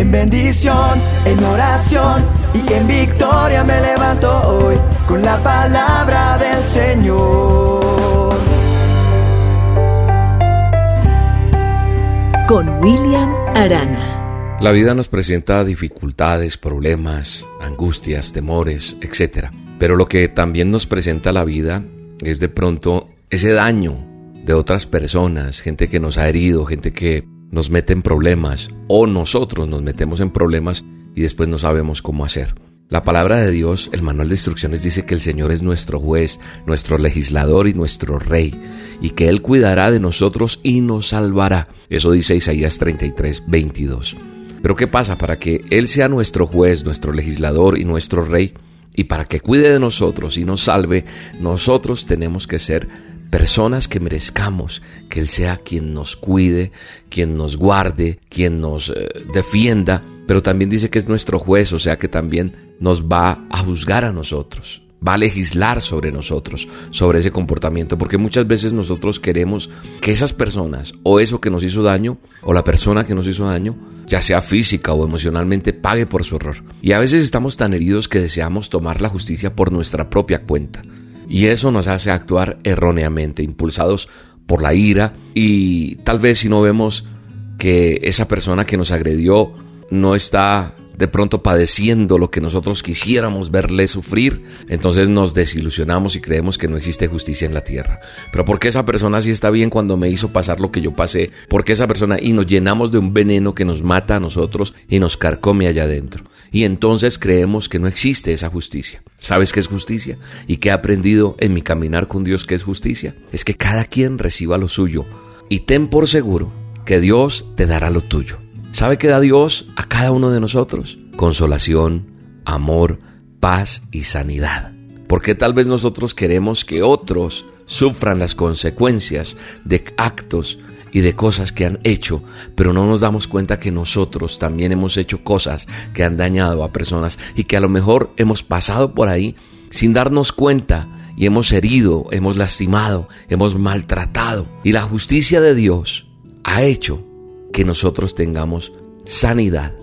En bendición, en oración y en victoria me levanto hoy con la palabra del Señor. Con William Arana. La vida nos presenta dificultades, problemas, angustias, temores, etc. Pero lo que también nos presenta la vida es de pronto ese daño de otras personas, gente que nos ha herido, gente que nos mete en problemas o nosotros nos metemos en problemas y después no sabemos cómo hacer. La palabra de Dios, el manual de instrucciones dice que el Señor es nuestro juez, nuestro legislador y nuestro rey, y que Él cuidará de nosotros y nos salvará. Eso dice Isaías 33, 22. Pero ¿qué pasa? Para que Él sea nuestro juez, nuestro legislador y nuestro rey, y para que cuide de nosotros y nos salve, nosotros tenemos que ser personas que merezcamos que Él sea quien nos cuide, quien nos guarde, quien nos eh, defienda, pero también dice que es nuestro juez, o sea que también nos va a juzgar a nosotros, va a legislar sobre nosotros, sobre ese comportamiento, porque muchas veces nosotros queremos que esas personas o eso que nos hizo daño o la persona que nos hizo daño, ya sea física o emocionalmente, pague por su error. Y a veces estamos tan heridos que deseamos tomar la justicia por nuestra propia cuenta. Y eso nos hace actuar erróneamente, impulsados por la ira. Y tal vez si no vemos que esa persona que nos agredió no está de pronto padeciendo lo que nosotros quisiéramos verle sufrir, entonces nos desilusionamos y creemos que no existe justicia en la tierra. Pero ¿por qué esa persona sí está bien cuando me hizo pasar lo que yo pasé? ¿Por qué esa persona? Y nos llenamos de un veneno que nos mata a nosotros y nos carcome allá adentro. Y entonces creemos que no existe esa justicia. ¿Sabes qué es justicia? ¿Y qué he aprendido en mi caminar con Dios que es justicia? Es que cada quien reciba lo suyo. Y ten por seguro que Dios te dará lo tuyo. ¿Sabe qué da Dios a cada uno de nosotros? Consolación, amor, paz y sanidad. Porque tal vez nosotros queremos que otros sufran las consecuencias de actos y de cosas que han hecho, pero no nos damos cuenta que nosotros también hemos hecho cosas que han dañado a personas y que a lo mejor hemos pasado por ahí sin darnos cuenta y hemos herido, hemos lastimado, hemos maltratado. Y la justicia de Dios ha hecho que nosotros tengamos sanidad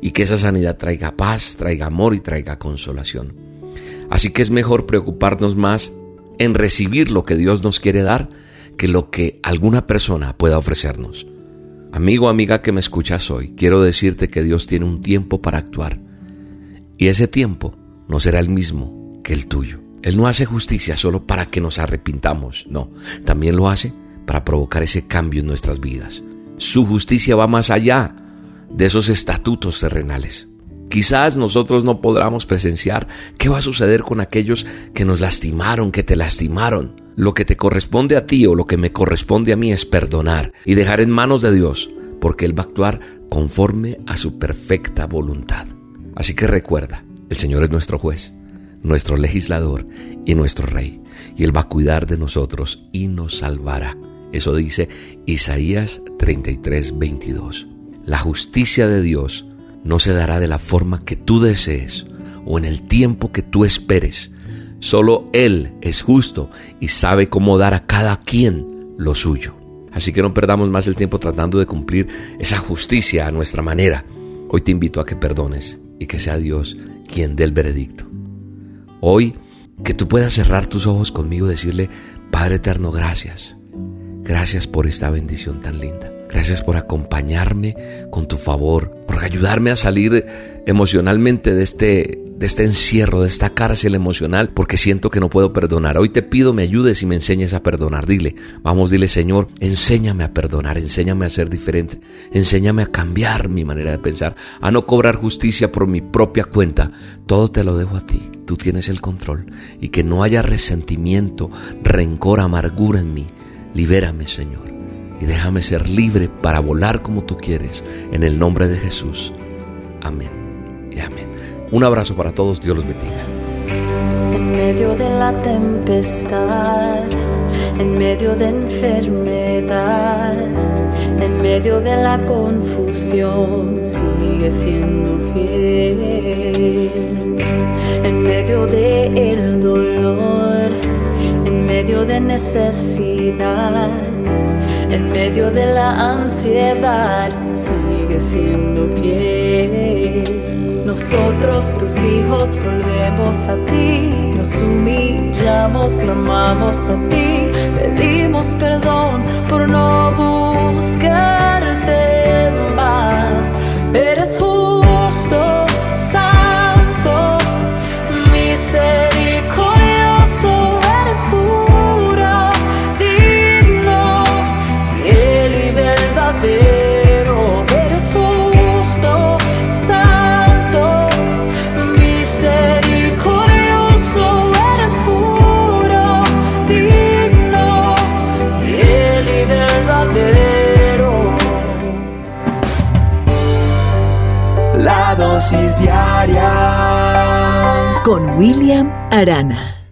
y que esa sanidad traiga paz, traiga amor y traiga consolación. Así que es mejor preocuparnos más en recibir lo que Dios nos quiere dar que lo que alguna persona pueda ofrecernos. Amigo, amiga que me escuchas hoy, quiero decirte que Dios tiene un tiempo para actuar y ese tiempo no será el mismo que el tuyo. Él no hace justicia solo para que nos arrepintamos, no, también lo hace para provocar ese cambio en nuestras vidas. Su justicia va más allá de esos estatutos terrenales. Quizás nosotros no podamos presenciar qué va a suceder con aquellos que nos lastimaron, que te lastimaron. Lo que te corresponde a ti o lo que me corresponde a mí es perdonar y dejar en manos de Dios, porque Él va a actuar conforme a su perfecta voluntad. Así que recuerda, el Señor es nuestro juez, nuestro legislador y nuestro rey, y Él va a cuidar de nosotros y nos salvará. Eso dice Isaías 33, 22. La justicia de Dios no se dará de la forma que tú desees o en el tiempo que tú esperes. Solo Él es justo y sabe cómo dar a cada quien lo suyo. Así que no perdamos más el tiempo tratando de cumplir esa justicia a nuestra manera. Hoy te invito a que perdones y que sea Dios quien dé el veredicto. Hoy que tú puedas cerrar tus ojos conmigo y decirle, Padre eterno, gracias. Gracias por esta bendición tan linda. Gracias por acompañarme con tu favor, por ayudarme a salir emocionalmente de este, de este encierro, de esta cárcel emocional, porque siento que no puedo perdonar. Hoy te pido me ayudes y me enseñes a perdonar. Dile, vamos, dile Señor, enséñame a perdonar, enséñame a ser diferente, enséñame a cambiar mi manera de pensar, a no cobrar justicia por mi propia cuenta. Todo te lo dejo a ti, tú tienes el control y que no haya resentimiento, rencor, amargura en mí Libérame, Señor, y déjame ser libre para volar como tú quieres, en el nombre de Jesús. Amén y amén. Un abrazo para todos, Dios los bendiga. En medio de la tempestad, en medio de enfermedad, en medio de la confusión, sigue siendo de necesidad, en medio de la ansiedad, sigue siendo fiel. Nosotros, tus hijos, volvemos a ti, nos humillamos, clamamos a ti, pedimos perdón por no Con William Arana.